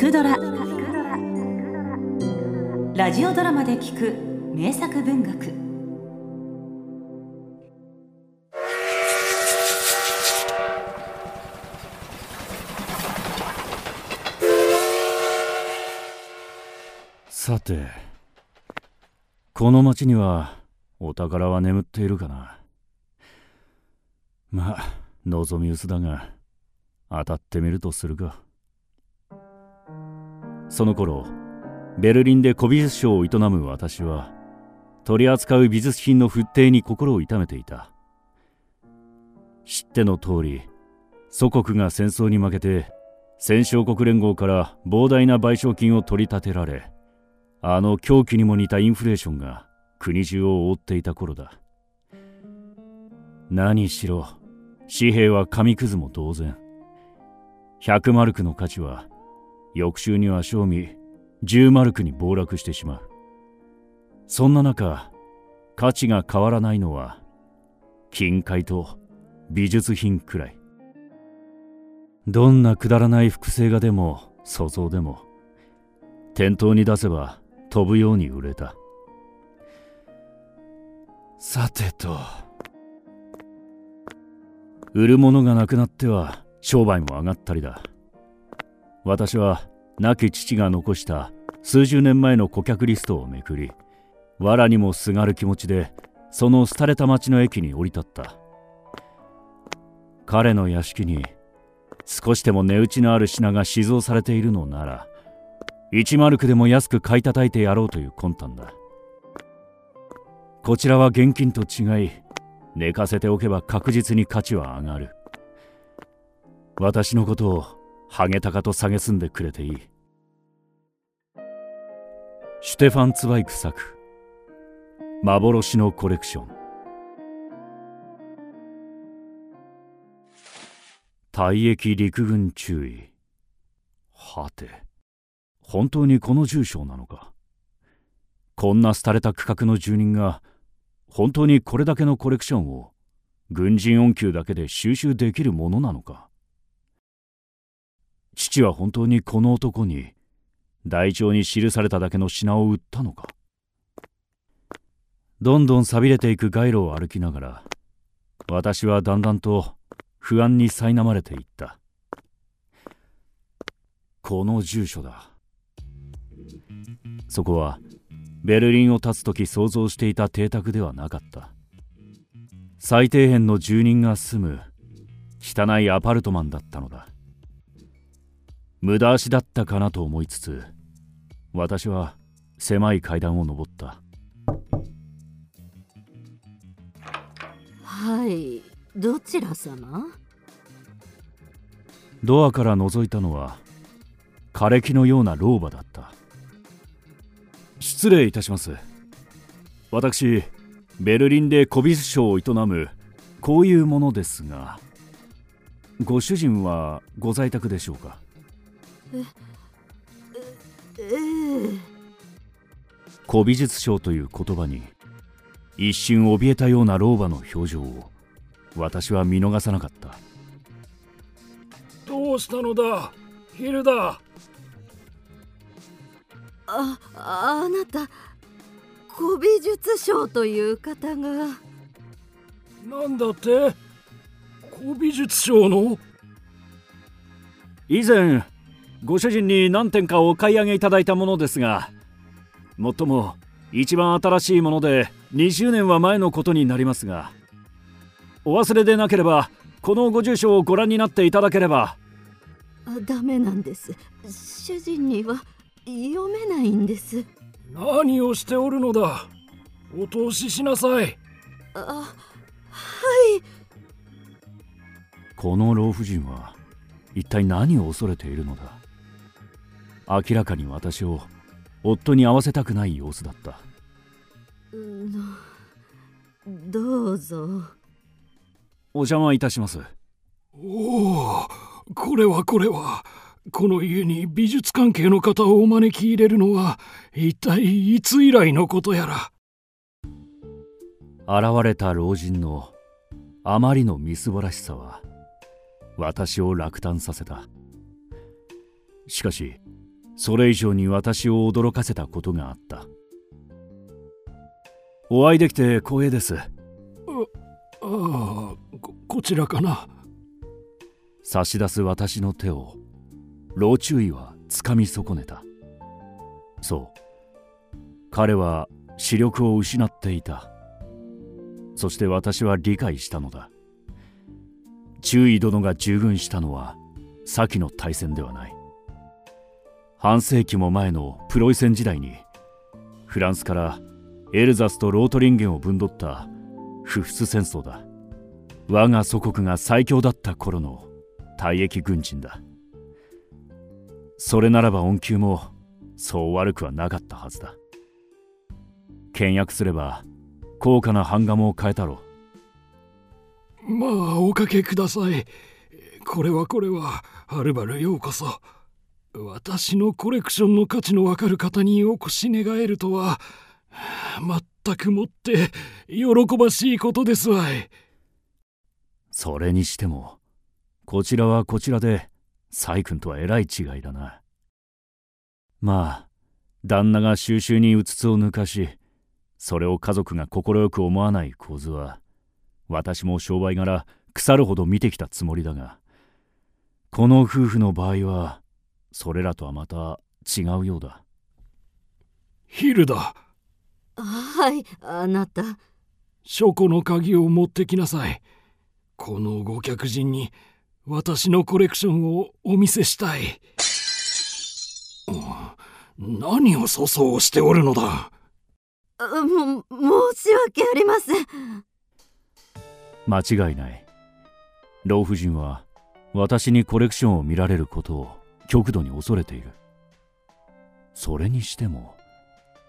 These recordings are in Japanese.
くドラ」ラジオドラマで聞く名作文学。さてこの町にはお宝は眠っているかな？まあ望み薄だが当たってみるとするか。その頃ベルリンで古美術商を営む私は取り扱う美術品の沸騰に心を痛めていた。知っての通り祖国が戦争に負けて戦勝国連合から膨大な賠償金を取り立てられあの狂気にも似たインフレーションが国中を覆っていた頃だ。何しろ紙幣は紙くずも同然。100マルクの価値は翌週には賞味10マルクに暴落してしまう。そんな中価値が変わらないのは金塊と美術品くらい。どんなくだらない複製画でも粗造でも店頭に出せば飛ぶように売れた。さてと。売るものがなくなっては商売も上がったりだ。私は亡き父が残した数十年前の顧客リストをめくり藁にもすがる気持ちでその廃れた町の駅に降り立った。彼の屋敷に少しでも値打ちのある品が死蔵されているのなら1マルクでも安く買い叩いてやろうという魂胆だ。こちらは現金と違い寝かせておけば確実に価値は上がる。私のことをハゲタカと蔑んでくれていい。シュテファン・ツワイク作。幻のコレクション。退役陸軍注意はて本当にこの住所なのか。こんな廃れた区画の住人が本当にこれだけのコレクションを軍人恩給だけで収集できるものなのか。父は本当にこの男に台帳に記されただけの品を売ったのか？どんどん錆びれていく街路を歩きながら私はだんだんと不安に苛まれていった。この住所だ。そこはベルリンを立つ時想像していた邸宅ではなかった。最底辺の住人が住む汚いアパルトマンだったのだ。無駄足だったかなと思いつつ私は狭い階段を上った。はい。どちら様？ドアから覗いたのは枯れ木のような老婆だった。失礼いたします。私ベルリンで古美術商を営むこういうものですがご主人はご在宅でしょうか？ええ古美術商という言葉に一瞬怯えたような老婆の表情を私は見逃さなかった。どうしたのだヒルダ。ああなた古美術商という方が。なんだって古美術商の。以前ご主人に何点かお買い上げいただいたものですがもっとも一番新しいもので20年は前のことになりますがお忘れでなければこのご住所をご覧になっていただければ。あダメなんです。主人には読めないんです。何をしておるのだ。お通ししなさい。あはい。この老婦人は一体何を恐れているのだ？明らかに私を夫に会わせたくない様子だった。うん。どうぞ。お邪魔いたします。おおこれはこれは。この家に美術関係の方をお招き入れるのは一体いつ以来のことやら。現れた老人のあまりのみすぼらしさは私を落胆させた。しかしそれ以上に私を驚かせたことがあった。お会いできて光栄です。ああここちらかな。差し出す私の手を老中医はつかみ損ねた。そう。彼は視力を失っていた。そして私は理解したのだ。中尉殿が従軍したのは先の大戦ではない半世紀も前のプロイセン時代にフランスからエルザスとロートリンゲンを分取ったフフス戦争だ。我が祖国が最強だった頃の退役軍人だ。それならば恩給もそう悪くはなかったはずだ。倹約すれば高価な版画も買えたろう。まあおかけください。これはこれははるばるようこそ。私のコレクションの価値のわかる方にお越し願えるとは全くもって喜ばしいことですわい。それにしてもこちらはこちらで細君とはえらい違いだな。まあ旦那が収集にうつつを抜かしそれを家族が快く思わない構図は私も商売柄腐るほど見てきたつもりだがこの夫婦の場合はそれらとはまた違うようだ。ヒルダはいあなた。書庫の鍵を持ってきなさい。このご客人に私のコレクションをお見せしたい。何を粗相をしておるのだ。も申し訳ありません間違いない。老婦人は私にコレクションを見られることを極度に恐れている。それにしても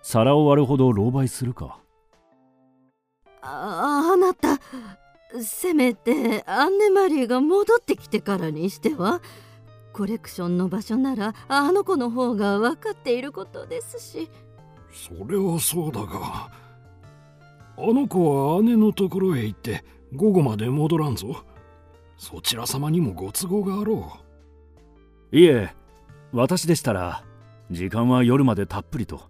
皿を割るほど狼狽するか。ああなたせめてアンネ・マリーが戻ってきてからにしては。コレクションの場所ならあの子の方が分かっていることですし。それはそうだがあの子は姉のところへ行って午後まで戻らんぞ。そちら様にもご都合があろういえ私でしたら時間は夜までたっぷりと。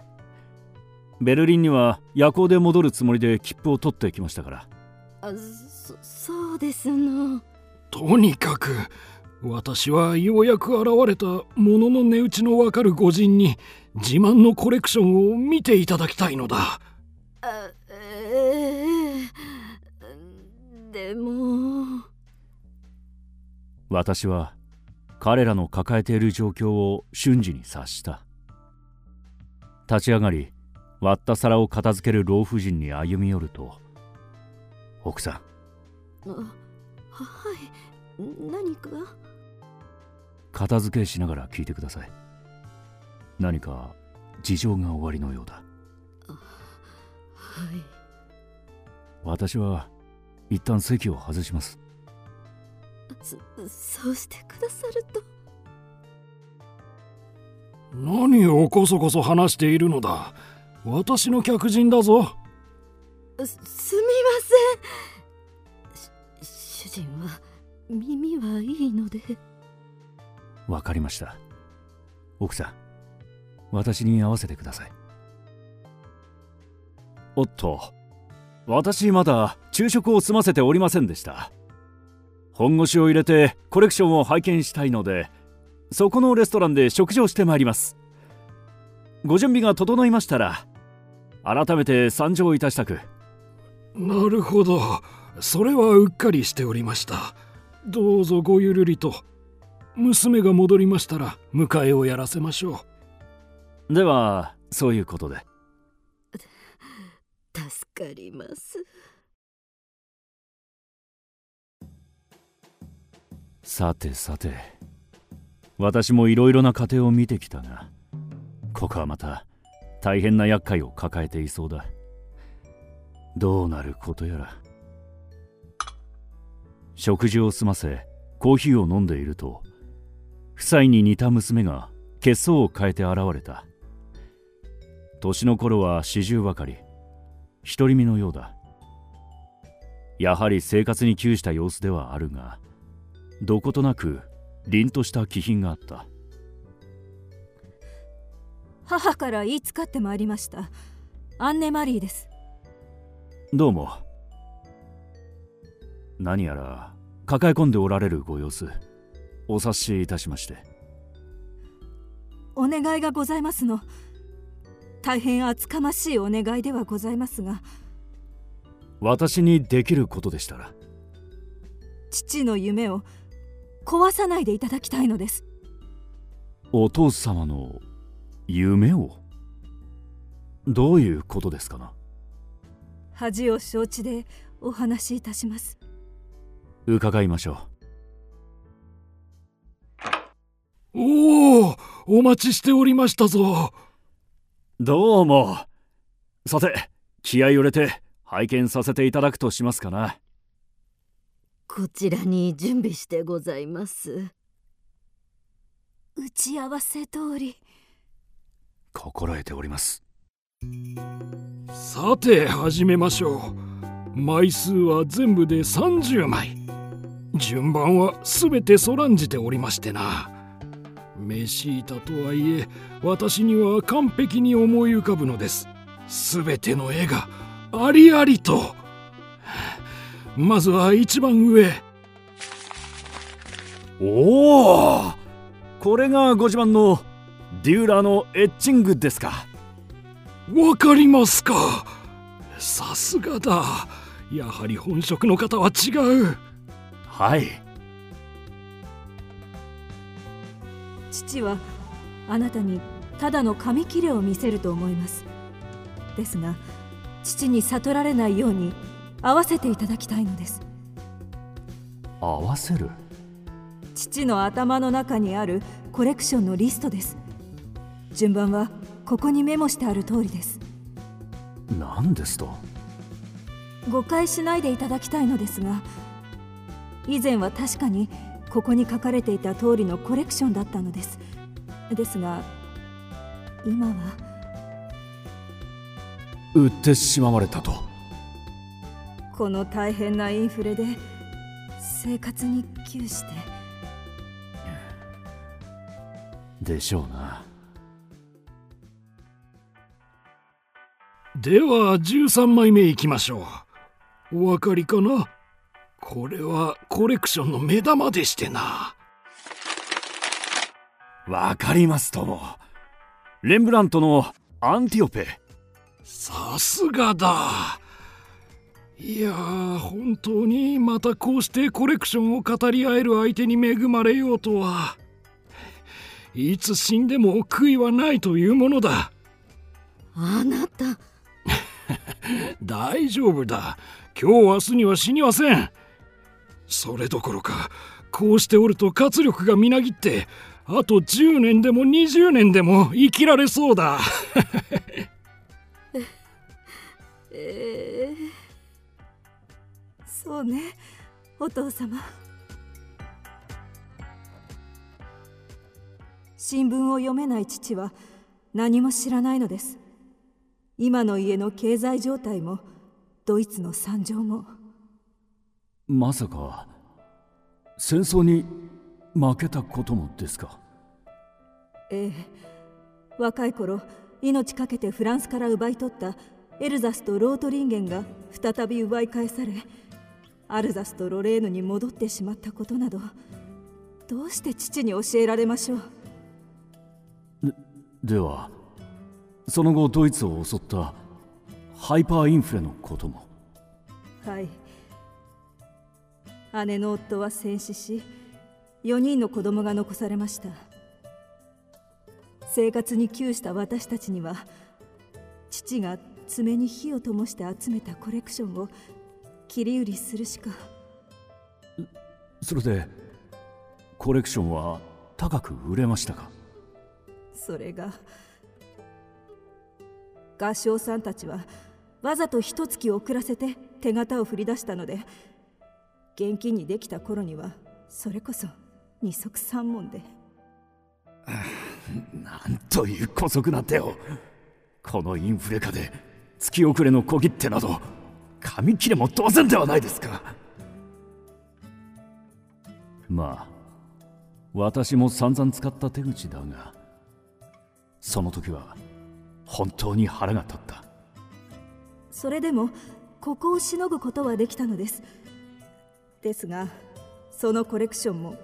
ベルリンには夜行で戻るつもりで切符を取ってきましたから。あそそうですの。とにかく私はようやく現れたものの値打ちのわかる御人に自慢のコレクションを見ていただきたいのだ。あえー、でも。私は彼らの抱えている状況を瞬時に察した。立ち上がり割った皿を片付ける老婦人に歩み寄ると奥さん。はい。何か？片付けしながら聞いてください。何か事情がおありのようだ。はい。私は一旦席を外しますそそうしてくださると。何をこそこそ話しているのだ。私の客人だぞ。すみません。主人は耳はいいので。わかりました。奥さん私に合わせてください。おっと私まだ昼食を済ませておりませんでした本腰を入れてコレクションを拝見したいのでそこのレストランで食事をしてまいります。ご準備が整いましたら改めて参上いたしたく。なるほど。それはうっかりしておりました。どうぞごゆるりと。娘が戻りましたら迎えをやらせましょう。ではそういうことで。助かりますさてさて。私もいろいろな家庭を見てきたがここはまた大変な厄介を抱えていそうだ。どうなることやら。食事を済ませコーヒーを飲んでいると夫妻に似た娘が血相を変えて現れた。年の頃は四十ばかり。独り身のようだ。やはり生活に窮した様子ではあるがどことなく凛とした気品があった。母から言いつかってまいりました。アンネ・マリーです。どうも。何やら抱え込んでおられるご様子お察しいたしまして。お願いがございますの。大変厚かましいお願いではございますが。私にできることでしたら。父の夢を壊さないでいただきたいのです。お父様の夢を？どういうことですかな？恥を承知でお話しいたします。伺いましょおおお待ちしておりましたぞ。うどうも。さて気合い入れて拝見させていただくとしますかなこちらに準備してございます。打ち合わせ通り。心得ております。さて始めましょう。枚数は全部で30枚。順番は全てそらんじておりましてな。メシータとはいえ私には完璧に思い浮かぶのです。全ての絵がありありとまずは一番上。おおこれがご自慢のデューラーのエッチングですか。わかりますか。さすがだ。やはり本職の方は違う。はい。父はあなたにただの紙切れを見せると思います。ですが父に悟られないように合わせていただきたいのです。合わせる？父の頭の中にあるコレクションのリストです。順番はここにメモしてある通りです。何ですと？誤解しないでいただきたいのですが以前は確かにここに書かれていた通りのコレクションだったのです。ですが今は売ってしまわれたとこの大変なインフレで生活に窮して。でしょうな。では13枚目いきましょう。お分かりかな？これはコレクションの目玉でしてな。わかりますとも。レンブラントのアンティオペ。さすがだいやー本当にまたこうしてコレクションを語り合える相手に恵まれようとは。いつ死んでも悔いはないというものだ。あなた。大丈夫だ。今日明日には死にません。それどころかこうしておると活力がみなぎってあと10年でも20年でも生きられそうだ。えーそうね。お父様。新聞を読めない父は何も知らないのです。今の家の経済状態もドイツの惨状も。まさか戦争に負けたこともですか？ええ。若い頃命かけてフランスから奪い取ったエルザスとロートリンゲンが再び奪い返されアルザスとロレーヌに戻ってしまったことなどどうして父に教えられましょう？ではその後ドイツを襲ったハイパーインフレのことも。はい。姉の夫は戦死し4人の子供が残されました。生活に窮した私たちには父が爪に火を灯して集めたコレクションを切り売りするしか。それでコレクションは高く売れましたか？それが合唱さんたちはわざと一月遅らせて手形を振り出したので現金にできた頃にはそれこそ二足三門で。なんという姑息な手を。このインフレ下で月遅れの小切手など紙切れも当然ではないですか。まあ私も散々使った手口だがその時は本当に腹が立った。それでもここをしのぐことはできたのです。ですがそのコレクションも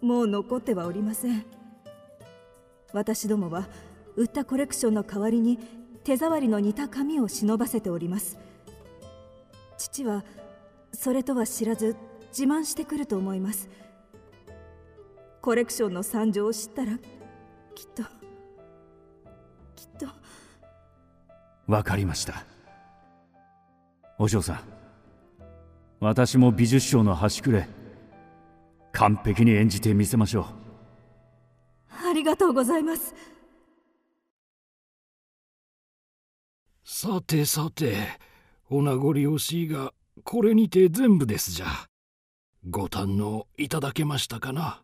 もう残ってはおりません。私どもは売ったコレクションの代わりに手触りの似た紙を忍ばせております父はそれとは知らず自慢してくると思います。コレクションの惨状を知ったらきっときっと。わかりました。お嬢さん私も美術賞の端くれ完璧に演じてみせましょう。ありがとうございます。さてさてお名残惜しいがこれにて全部ですじゃ。ご堪能いただけましたかな？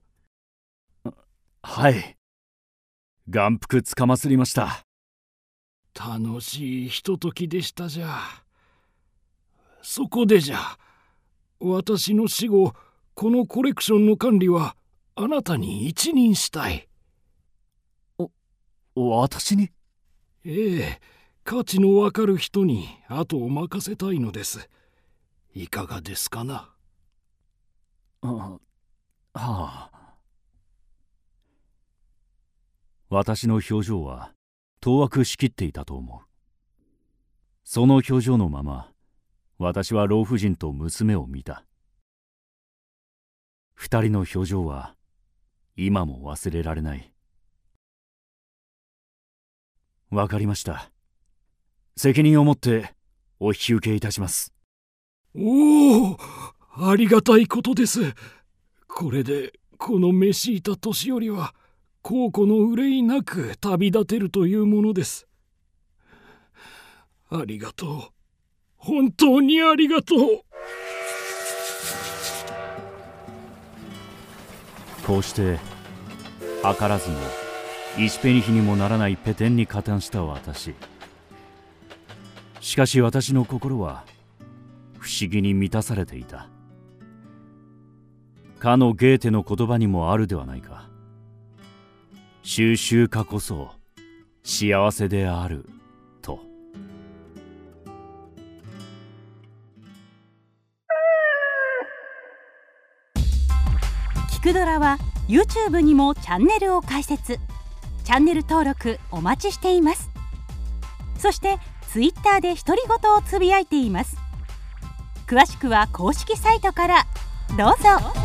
はい。眼福つかまつりました。楽しいひとときでしたじゃ。そこでじゃ私の死後このコレクションの管理はあなたに一任したい。私に？ええ価値のわかる人に後を任せたいのです。いかがですかな？あはあ。私の表情は当惑しきっていたと思う。その表情のまま私は老婦人と娘を見た。二人の表情は今も忘れられない。わかりました。責任を持ってお引き受けいたします。おおありがたいことです。これでこの召しいた年寄りは孝行の憂いなく旅立てるというものです。ありがとう。本当にありがとう。こうして図らずも1ペニヒにもならないペテンに加担した私しかし私の心は不思議に満たされていた。かのゲーテの言葉にもあるではないか。収集家こそ幸せであると。聞くドラは YouTube にもチャンネルを開設。チャンネル登録お待ちしています。そして Twitter で独り言をつぶやいています。詳しくは公式サイトからどうぞ。